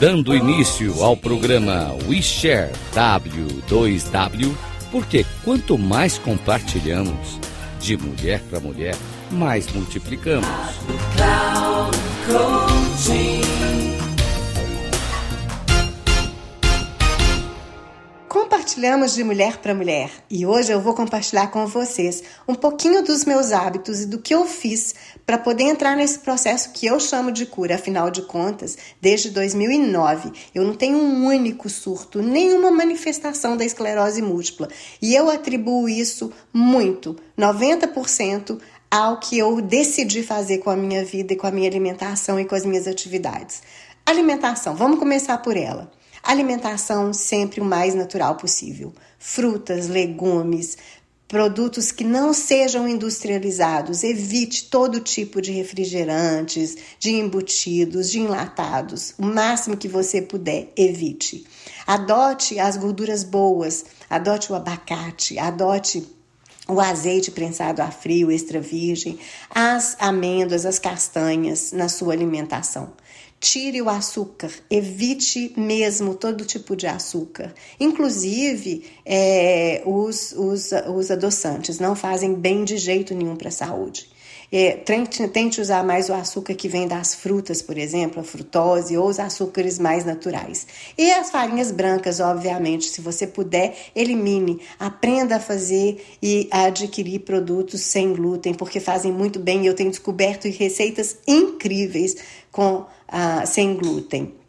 Dando início ao programa We Share W2W, porque quanto mais compartilhamos, de mulher para mulher, mais multiplicamos. Compartilhamos de mulher para mulher e hoje eu vou compartilhar com vocês um pouquinho dos meus hábitos e do que eu fiz para poder entrar nesse processo que eu chamo de cura. Afinal de contas, desde 2009 eu não tenho um único surto, nenhuma manifestação da esclerose múltipla e eu atribuo isso muito, 90% ao que eu decidi fazer com a minha vida e com a minha alimentação e com as minhas atividades. Alimentação, vamos começar por ela. Alimentação sempre o mais natural possível. Frutas, legumes, produtos que não sejam industrializados. Evite todo tipo de refrigerantes, de embutidos, de enlatados. O máximo que você puder, evite. Adote as gorduras boas, adote o abacate, adote o azeite prensado a frio, extra virgem, as amêndoas, as castanhas na sua alimentação. Tire o açúcar, evite mesmo todo tipo de açúcar. Inclusive, é, os, os, os adoçantes não fazem bem de jeito nenhum para a saúde. É, tente, usar mais o açúcar que vem das frutas, por exemplo, a frutose ou os açúcares mais naturais. E as farinhas brancas, obviamente, se você puder, elimine. Aprenda a fazer e a adquirir produtos sem glúten, porque fazem muito bem. Eu tenho descoberto receitas incríveis com ah, sem glúten.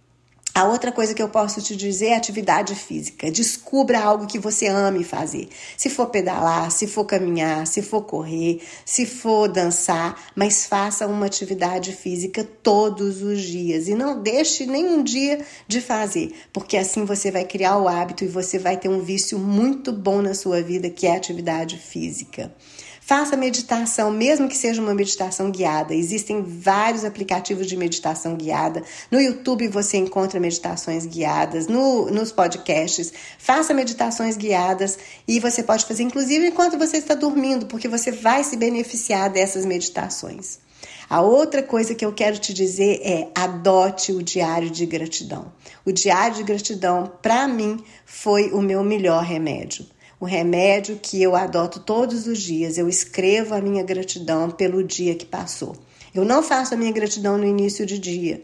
A outra coisa que eu posso te dizer é atividade física. Descubra algo que você ame fazer. Se for pedalar, se for caminhar, se for correr, se for dançar, mas faça uma atividade física todos os dias e não deixe nenhum dia de fazer, porque assim você vai criar o hábito e você vai ter um vício muito bom na sua vida, que é atividade física. Faça meditação, mesmo que seja uma meditação guiada. Existem vários aplicativos de meditação guiada. No YouTube você encontra meditações guiadas, no, nos podcasts. Faça meditações guiadas e você pode fazer, inclusive, enquanto você está dormindo, porque você vai se beneficiar dessas meditações. A outra coisa que eu quero te dizer é adote o diário de gratidão. O diário de gratidão, para mim, foi o meu melhor remédio o remédio que eu adoto todos os dias. Eu escrevo a minha gratidão pelo dia que passou. Eu não faço a minha gratidão no início do dia.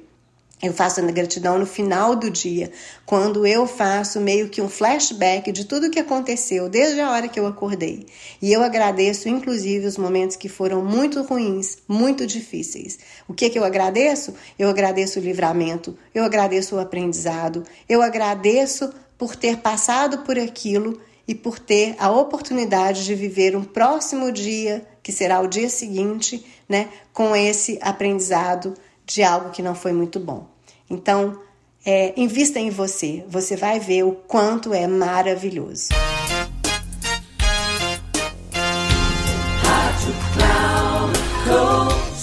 Eu faço a gratidão no final do dia, quando eu faço meio que um flashback de tudo que aconteceu desde a hora que eu acordei. E eu agradeço, inclusive, os momentos que foram muito ruins, muito difíceis. O que, que eu agradeço? Eu agradeço o livramento, eu agradeço o aprendizado, eu agradeço por ter passado por aquilo e por ter a oportunidade de viver um próximo dia, que será o dia seguinte, né, com esse aprendizado de algo que não foi muito bom. Então, é, invista em você, você vai ver o quanto é maravilhoso.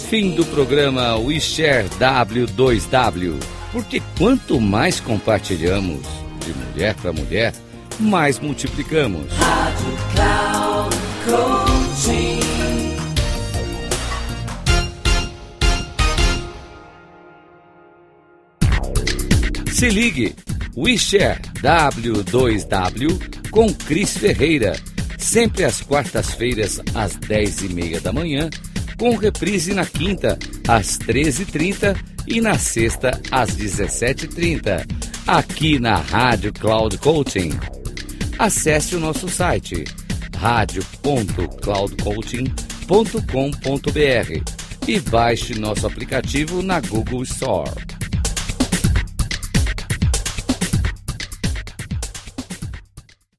Fim do programa We Share W2W, porque quanto mais compartilhamos de mulher para mulher, mais multiplicamos. Rádio Cloud Coaching. Se ligue, WeShare W2W com Cris Ferreira, sempre às quartas-feiras às dez e meia da manhã, com reprise na quinta às treze e trinta na sexta às dezessete e trinta, aqui na Rádio Cloud Coaching. Acesse o nosso site radio.cloudcoaching.com.br e baixe nosso aplicativo na Google Store.